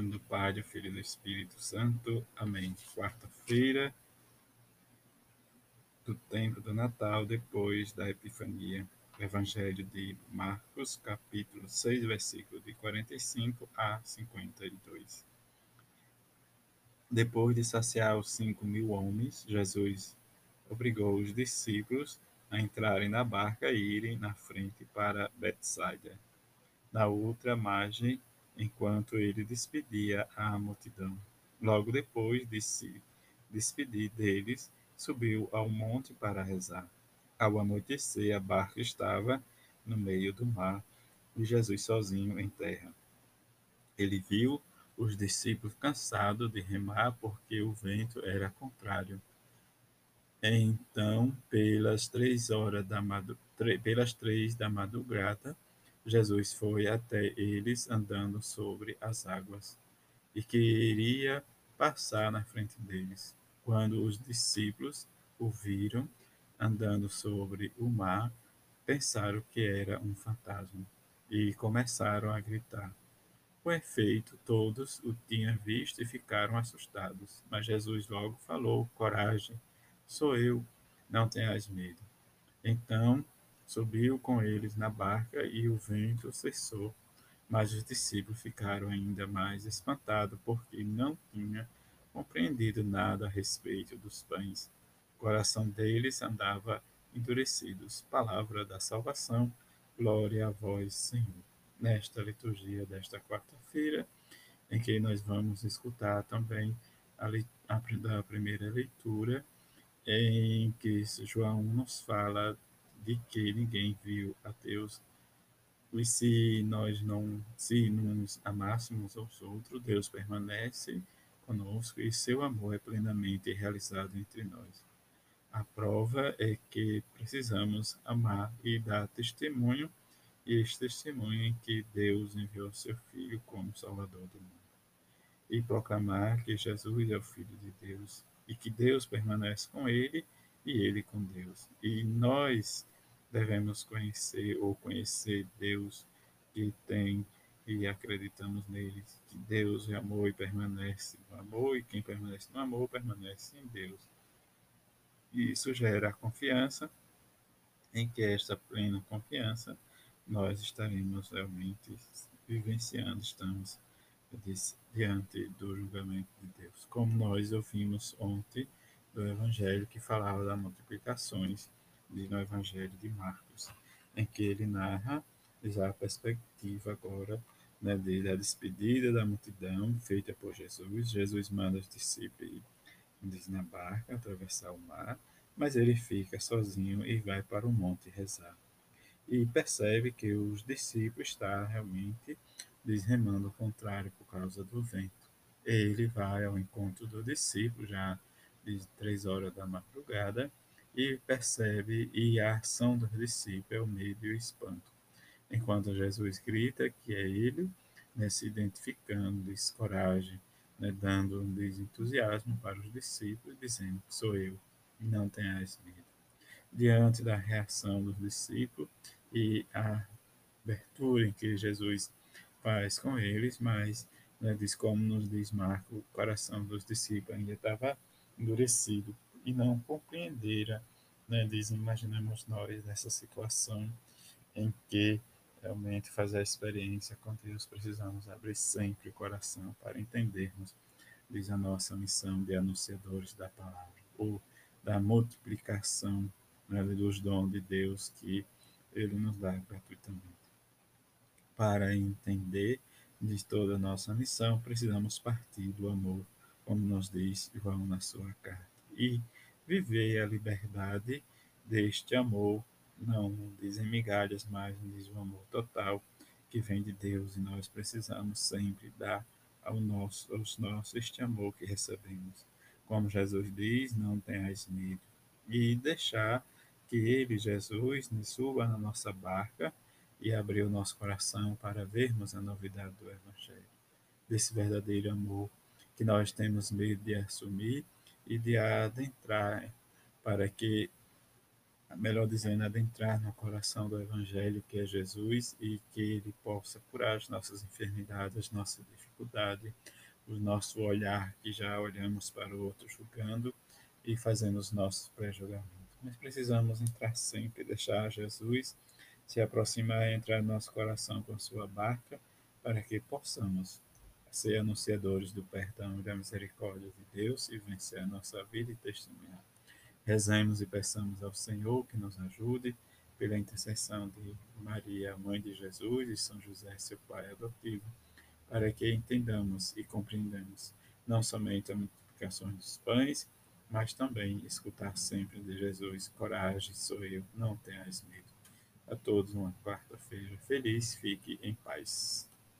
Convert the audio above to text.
nome do Pai, do Filho e do Espírito Santo. Amém. Quarta-feira do tempo do Natal, depois da Epifania. Evangelho de Marcos, capítulo 6, versículo de 45 a 52. Depois de saciar os cinco mil homens, Jesus obrigou os discípulos a entrarem na barca e irem na frente para Betsaida, na outra margem enquanto ele despedia a multidão. Logo depois de se despedir deles, subiu ao monte para rezar. Ao anoitecer, a barca estava no meio do mar e Jesus sozinho em terra. Ele viu os discípulos cansados de remar porque o vento era contrário. Então, pelas três horas da pelas três da madrugada, Jesus foi até eles andando sobre as águas e queria passar na frente deles. Quando os discípulos o viram andando sobre o mar, pensaram que era um fantasma e começaram a gritar. Com efeito, todos o tinham visto e ficaram assustados. Mas Jesus logo falou: Coragem, sou eu, não tenhas medo. Então Subiu com eles na barca e o vento cessou. Mas os discípulos ficaram ainda mais espantados, porque não tinham compreendido nada a respeito dos pães. O coração deles andava endurecido. Palavra da salvação, glória a vós, Senhor. Nesta liturgia desta quarta-feira, em que nós vamos escutar também a, a primeira leitura, em que João nos fala de que ninguém viu a Deus. E se nós não, se nos amássemos aos outros, Deus permanece conosco e seu amor é plenamente realizado entre nós. A prova é que precisamos amar e dar testemunho, e este testemunho em que Deus enviou seu Filho como Salvador do mundo. E proclamar que Jesus é o Filho de Deus e que Deus permanece com ele e ele com Deus. E nós devemos conhecer ou conhecer Deus que tem e acreditamos nele, que Deus é amor e permanece no amor, e quem permanece no amor permanece em Deus. E isso gera confiança, em que esta plena confiança nós estaremos realmente vivenciando, estamos diante do julgamento de Deus. Como nós ouvimos ontem do Evangelho que falava das multiplicações no Evangelho de Marcos, em que ele narra já a perspectiva agora né, da despedida da multidão feita por Jesus. Jesus manda os discípulos na barca, atravessar o mar, mas ele fica sozinho e vai para o monte rezar. E percebe que os discípulos estão realmente desremando ao contrário por causa do vento. Ele vai ao encontro do discípulo já de três horas da madrugada e percebe e a ação dos discípulos é o medo e o espanto. Enquanto Jesus grita que é ele, né, se identificando, diz coragem, né, dando um desentusiasmo para os discípulos, dizendo que sou eu, não tenhas medo. Diante da reação dos discípulos e a abertura em que Jesus faz com eles, mas né, diz como nos diz Marco, o coração dos discípulos ainda estava endurecido e não compreendera, né, diz, imaginamos nós nessa situação em que realmente fazer a experiência com Deus precisamos abrir sempre o coração para entendermos, diz a nossa missão de anunciadores da palavra, ou da multiplicação né, dos dons de Deus que Ele nos dá gratuitamente. Para entender de toda a nossa missão, precisamos partir do amor, como nos diz João na sua carta e viver a liberdade deste amor, não dizem migalhas, mas diz o amor total que vem de Deus e nós precisamos sempre dar ao nosso, aos nossos este amor que recebemos. Como Jesus diz, não tenhas medo. E deixar que Ele, Jesus, nos suba na nossa barca e abrir o nosso coração para vermos a novidade do Evangelho. Desse verdadeiro amor que nós temos medo de assumir e de adentrar, para que melhor dizendo, adentrar no coração do Evangelho que é Jesus e que ele possa curar as nossas enfermidades, as nossas dificuldades, o nosso olhar que já olhamos para o outro julgando e fazendo os nossos pré-julgamentos. Mas precisamos entrar sempre, deixar Jesus se aproximar entrar no nosso coração com sua barca, para que possamos ser anunciadores do perdão e da misericórdia de Deus e vencer a nossa vida e testemunhar. Rezemos e peçamos ao Senhor que nos ajude, pela intercessão de Maria, mãe de Jesus, e São José, seu pai adotivo, para que entendamos e compreendamos não somente a multiplicação dos pães, mas também escutar sempre de Jesus: coragem, sou eu, não tenhas medo. A todos uma quarta-feira feliz, fique em paz.